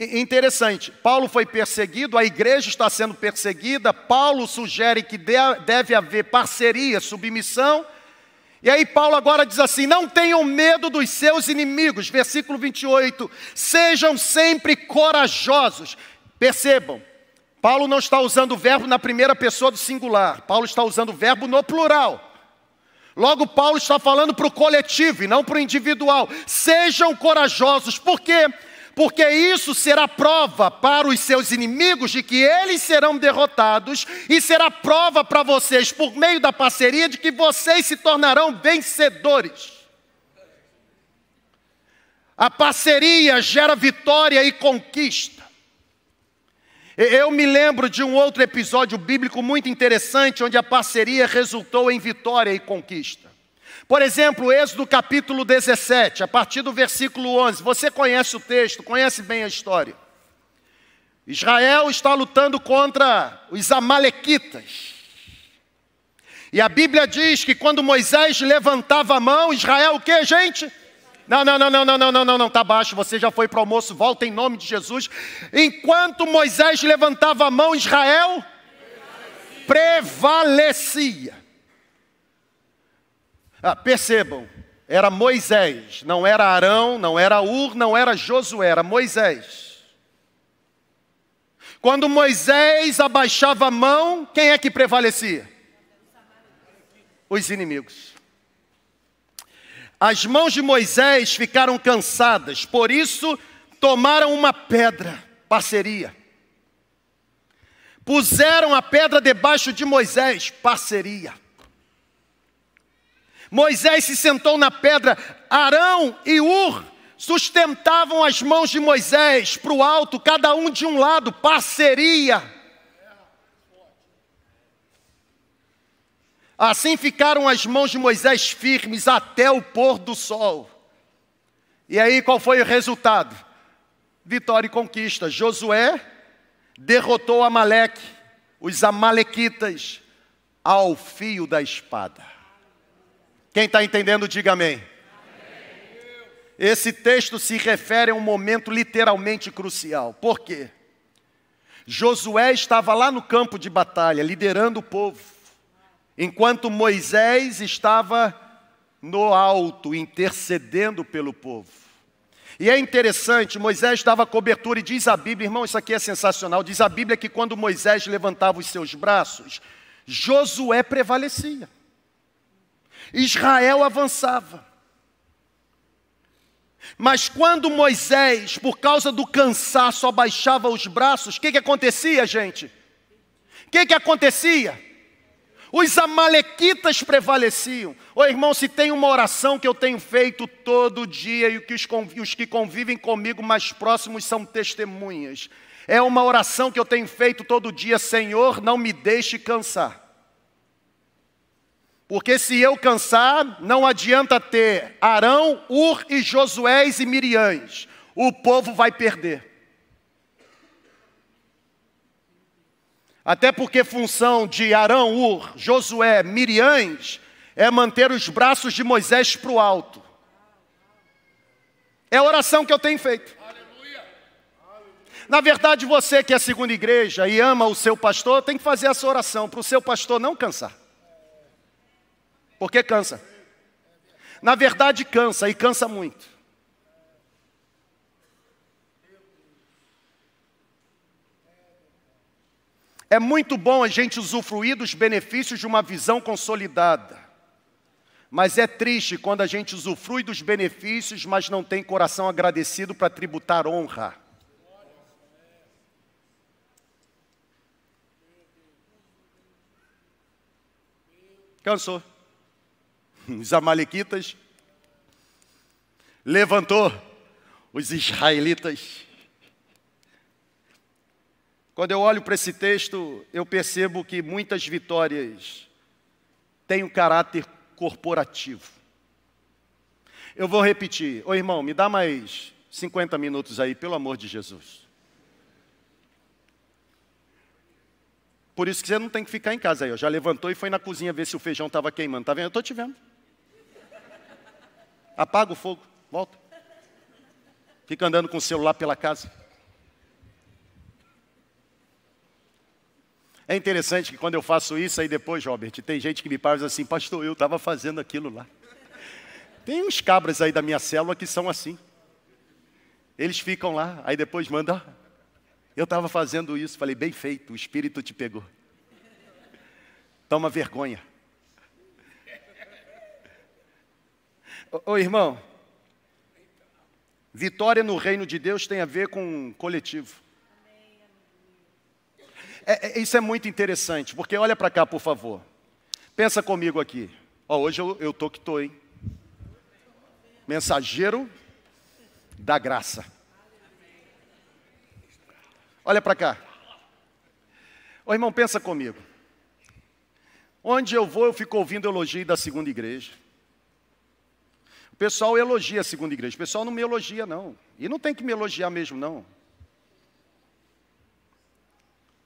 Interessante, Paulo foi perseguido, a igreja está sendo perseguida, Paulo sugere que deve haver parceria, submissão, e aí Paulo agora diz assim: não tenham medo dos seus inimigos, versículo 28, sejam sempre corajosos. Percebam, Paulo não está usando o verbo na primeira pessoa do singular, Paulo está usando o verbo no plural. Logo, Paulo está falando para o coletivo e não para o individual. Sejam corajosos, por quê? Porque isso será prova para os seus inimigos de que eles serão derrotados, e será prova para vocês, por meio da parceria, de que vocês se tornarão vencedores. A parceria gera vitória e conquista. Eu me lembro de um outro episódio bíblico muito interessante, onde a parceria resultou em vitória e conquista. Por exemplo, Êxodo capítulo 17, a partir do versículo 11. Você conhece o texto, conhece bem a história. Israel está lutando contra os Amalequitas. E a Bíblia diz que quando Moisés levantava a mão, Israel o que, gente? Não, não, não, não, não, não, não, não, não, tá baixo, você já foi para o almoço, volta em nome de Jesus. Enquanto Moisés levantava a mão, Israel prevalecia. Ah, percebam, era Moisés, não era Arão, não era Ur, não era Josué, era Moisés. Quando Moisés abaixava a mão, quem é que prevalecia? Os inimigos. As mãos de Moisés ficaram cansadas, por isso tomaram uma pedra, parceria. Puseram a pedra debaixo de Moisés, parceria. Moisés se sentou na pedra, Arão e Ur sustentavam as mãos de Moisés para o alto, cada um de um lado, parceria. Assim ficaram as mãos de Moisés firmes até o pôr do sol. E aí qual foi o resultado? Vitória e conquista. Josué derrotou Amaleque, os amalequitas, ao fio da espada. Quem está entendendo, diga amém. Esse texto se refere a um momento literalmente crucial. Por quê? Josué estava lá no campo de batalha, liderando o povo enquanto Moisés estava no alto, intercedendo pelo povo. E é interessante, Moisés dava cobertura, e diz a Bíblia, irmão, isso aqui é sensacional. Diz a Bíblia que quando Moisés levantava os seus braços, Josué prevalecia, Israel avançava. Mas quando Moisés, por causa do cansaço, abaixava os braços, o que, que acontecia, gente? O que, que acontecia? Os amalequitas prevaleciam. Ô irmão, se tem uma oração que eu tenho feito todo dia e que os que convivem comigo mais próximos são testemunhas. É uma oração que eu tenho feito todo dia, Senhor, não me deixe cansar. Porque se eu cansar, não adianta ter Arão, Ur e Josués e Miriães. O povo vai perder. Até porque função de Arão, Ur, Josué, Miriães é manter os braços de Moisés para o alto. É a oração que eu tenho feito. Na verdade, você que é segunda igreja e ama o seu pastor, tem que fazer essa oração para o seu pastor não cansar. Porque cansa. Na verdade, cansa e cansa muito. É muito bom a gente usufruir dos benefícios de uma visão consolidada. Mas é triste quando a gente usufrui dos benefícios, mas não tem coração agradecido para tributar honra. Cansou. Os amalequitas levantou os israelitas. Quando eu olho para esse texto, eu percebo que muitas vitórias têm um caráter corporativo. Eu vou repetir. Ô irmão, me dá mais 50 minutos aí, pelo amor de Jesus. Por isso que você não tem que ficar em casa aí. Já levantou e foi na cozinha ver se o feijão estava queimando. Tá vendo? Eu estou te vendo. Apaga o fogo, volta. Fica andando com o celular pela casa. É interessante que quando eu faço isso, aí depois, Robert, tem gente que me diz assim, pastor, eu estava fazendo aquilo lá. Tem uns cabras aí da minha célula que são assim. Eles ficam lá, aí depois mandam, eu estava fazendo isso. Falei, bem feito, o Espírito te pegou. Toma vergonha. Ô, irmão, vitória no reino de Deus tem a ver com coletivo. É, é, isso é muito interessante, porque olha para cá, por favor. Pensa comigo aqui. Ó, hoje eu, eu tô que tô, hein? Mensageiro da graça. Olha para cá. Ô irmão, pensa comigo. Onde eu vou, eu fico ouvindo elogio da segunda igreja. O pessoal elogia a segunda igreja. O pessoal não me elogia, não. E não tem que me elogiar mesmo, não.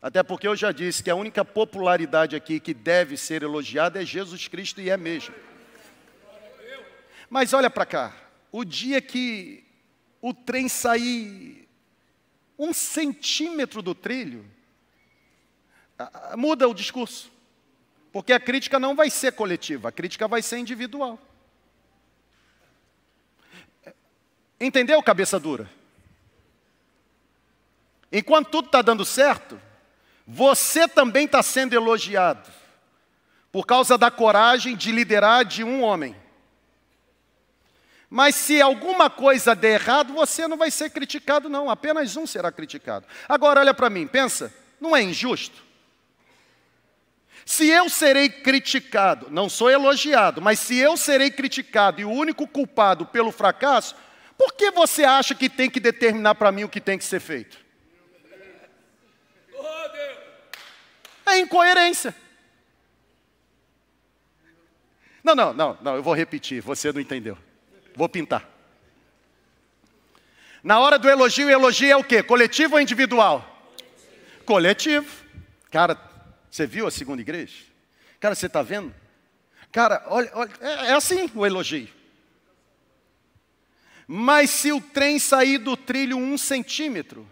Até porque eu já disse que a única popularidade aqui que deve ser elogiada é Jesus Cristo e é mesmo. Mas olha para cá, o dia que o trem sair um centímetro do trilho, muda o discurso. Porque a crítica não vai ser coletiva, a crítica vai ser individual. Entendeu, cabeça dura? Enquanto tudo está dando certo, você também está sendo elogiado por causa da coragem de liderar de um homem. Mas se alguma coisa der errado, você não vai ser criticado, não. Apenas um será criticado. Agora, olha para mim, pensa, não é injusto? Se eu serei criticado, não sou elogiado, mas se eu serei criticado e o único culpado pelo fracasso, por que você acha que tem que determinar para mim o que tem que ser feito? É incoerência. Não, não, não, não, eu vou repetir, você não entendeu. Vou pintar. Na hora do elogio, elogio é o quê? Coletivo ou individual? Coletivo. Cara, você viu a segunda igreja? Cara, você está vendo? Cara, olha, olha é, é assim o elogio. Mas se o trem sair do trilho um centímetro,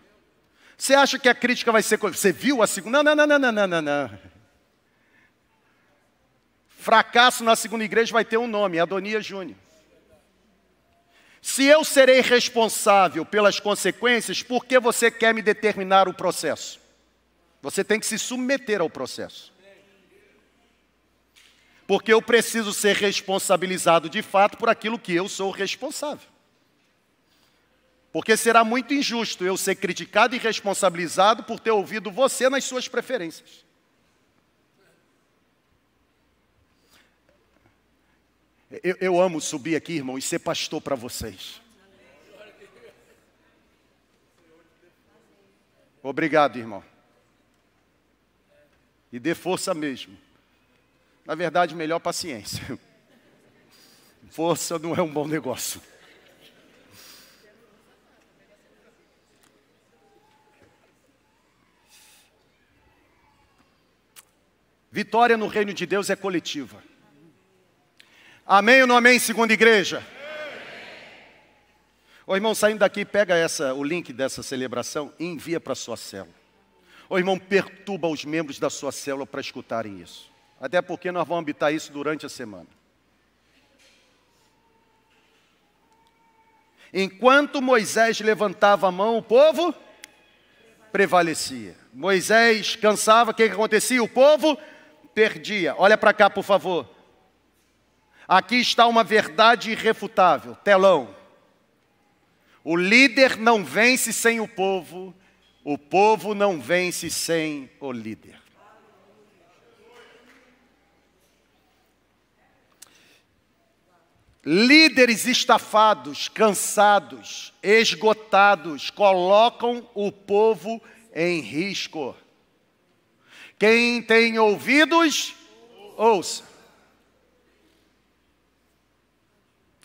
você acha que a crítica vai ser. Você viu a segunda? Não, não, não, não, não, não, não. Fracasso na segunda igreja vai ter um nome, Adonia Júnior. Se eu serei responsável pelas consequências, por que você quer me determinar o processo? Você tem que se submeter ao processo. Porque eu preciso ser responsabilizado de fato por aquilo que eu sou responsável. Porque será muito injusto eu ser criticado e responsabilizado por ter ouvido você nas suas preferências. Eu, eu amo subir aqui, irmão, e ser pastor para vocês. Obrigado, irmão. E dê força mesmo. Na verdade, melhor paciência. Força não é um bom negócio. Vitória no reino de Deus é coletiva. Amém ou não amém, segunda igreja? Ô irmão, saindo daqui, pega essa, o link dessa celebração e envia para a sua célula. Ô irmão, perturba os membros da sua célula para escutarem isso. Até porque nós vamos habitar isso durante a semana. Enquanto Moisés levantava a mão, o povo prevalecia. Moisés cansava, o que, que acontecia? O povo perdia. Olha para cá, por favor. Aqui está uma verdade irrefutável. Telão. O líder não vence sem o povo, o povo não vence sem o líder. Líderes estafados, cansados, esgotados, colocam o povo em risco. Quem tem ouvidos, ouça.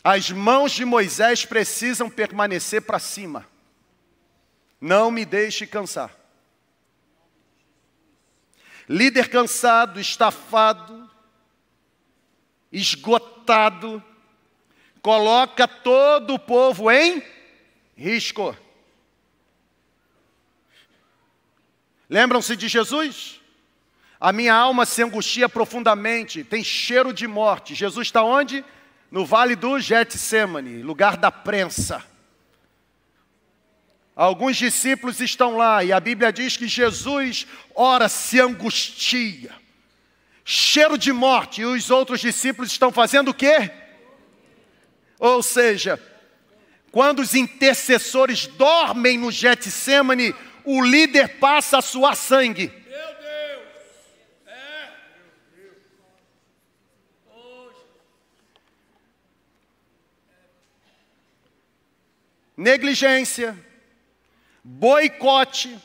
As mãos de Moisés precisam permanecer para cima. Não me deixe cansar. Líder cansado, estafado, esgotado, coloca todo o povo em risco. Lembram-se de Jesus? A minha alma se angustia profundamente, tem cheiro de morte. Jesus está onde? no vale do Getsemane, lugar da prensa. Alguns discípulos estão lá e a Bíblia diz que Jesus, ora, se angustia, cheiro de morte, e os outros discípulos estão fazendo o quê? Ou seja, quando os intercessores dormem no Getsemane, o líder passa a suar sangue. Negligência, boicote,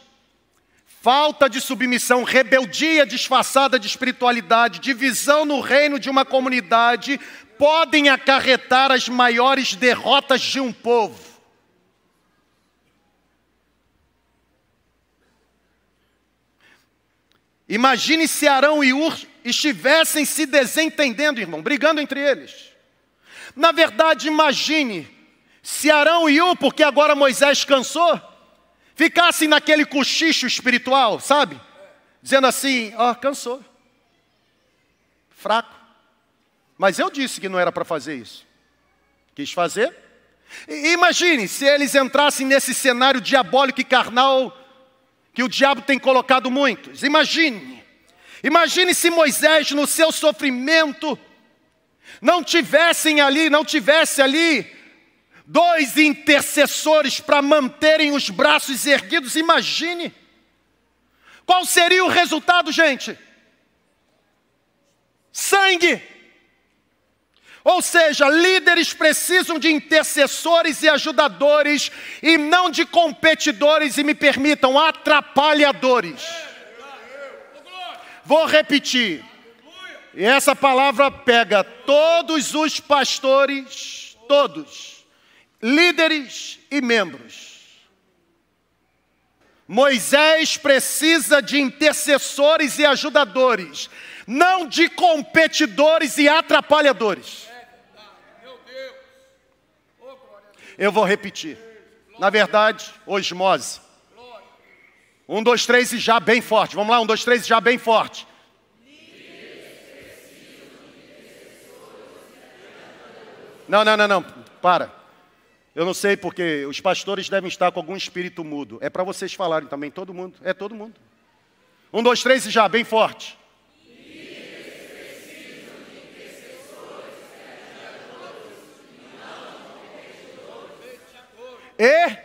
falta de submissão, rebeldia disfarçada de espiritualidade, divisão no reino de uma comunidade, podem acarretar as maiores derrotas de um povo. Imagine se Arão e Ur estivessem se desentendendo, irmão, brigando entre eles. Na verdade, imagine se Arão e U, porque agora Moisés cansou, ficassem naquele cochicho espiritual, sabe? Dizendo assim: ó, oh, cansou, fraco. Mas eu disse que não era para fazer isso. Quis fazer. E, imagine se eles entrassem nesse cenário diabólico e carnal que o diabo tem colocado muitos. Imagine. Imagine se Moisés, no seu sofrimento, não tivessem ali, não tivesse ali dois intercessores para manterem os braços erguidos, imagine. Qual seria o resultado, gente? Sangue. Ou seja, líderes precisam de intercessores e ajudadores e não de competidores e me permitam atrapalhadores. Vou repetir. E essa palavra pega todos os pastores, todos líderes e membros. Moisés precisa de intercessores e ajudadores, não de competidores e atrapalhadores. Eu vou repetir. Na verdade, osmose. Um, dois, três e já bem forte. Vamos lá, um, dois, três e já bem forte. Não, não, não, não. Para. Eu não sei porque os pastores devem estar com algum espírito mudo. É para vocês falarem também, todo mundo. É todo mundo. Um, dois, três e já, bem forte. E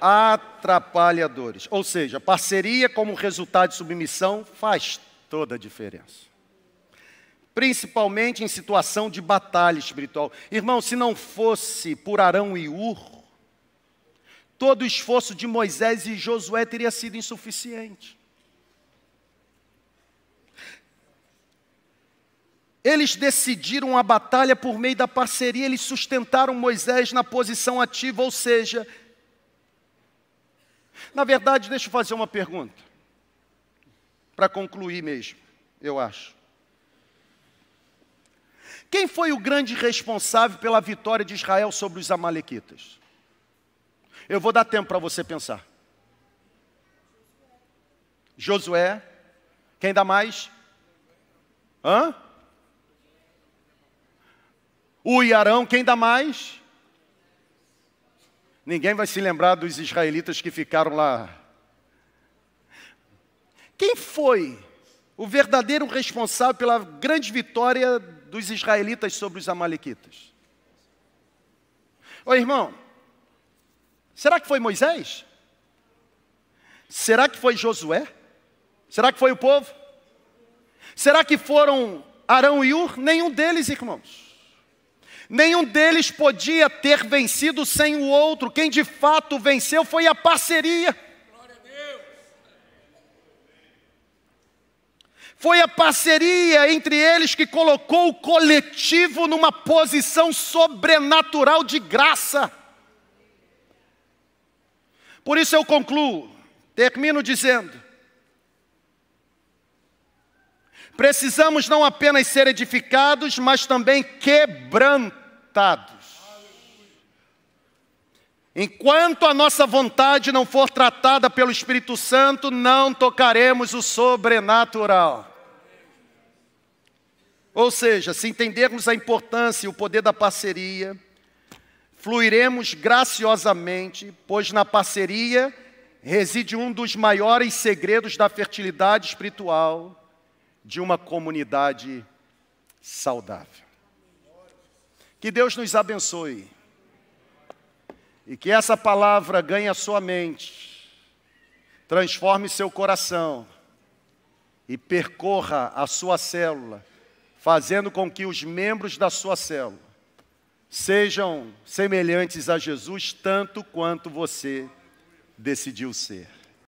atrapalhadores. Ou seja, parceria como resultado de submissão faz toda a diferença principalmente em situação de batalha espiritual. Irmão, se não fosse por Arão e Ur, todo o esforço de Moisés e Josué teria sido insuficiente. Eles decidiram a batalha por meio da parceria, eles sustentaram Moisés na posição ativa, ou seja, na verdade, deixa eu fazer uma pergunta, para concluir mesmo, eu acho. Quem foi o grande responsável pela vitória de Israel sobre os Amalequitas? Eu vou dar tempo para você pensar. Josué. Quem dá mais? Hã? O Iarão, quem dá mais? Ninguém vai se lembrar dos israelitas que ficaram lá. Quem foi o verdadeiro responsável pela grande vitória dos israelitas sobre os amalequitas? Ô irmão, será que foi Moisés? Será que foi Josué? Será que foi o povo? Será que foram Arão e Ur? Nenhum deles, irmãos. Nenhum deles podia ter vencido sem o outro. Quem de fato venceu foi a parceria. Foi a parceria entre eles que colocou o coletivo numa posição sobrenatural de graça. Por isso eu concluo, termino dizendo: Precisamos não apenas ser edificados, mas também quebrantados. Enquanto a nossa vontade não for tratada pelo Espírito Santo, não tocaremos o sobrenatural. Ou seja, se entendermos a importância e o poder da parceria, fluiremos graciosamente, pois na parceria reside um dos maiores segredos da fertilidade espiritual de uma comunidade saudável. Que Deus nos abençoe e que essa palavra ganhe a sua mente, transforme seu coração e percorra a sua célula, fazendo com que os membros da sua célula sejam semelhantes a Jesus tanto quanto você decidiu ser.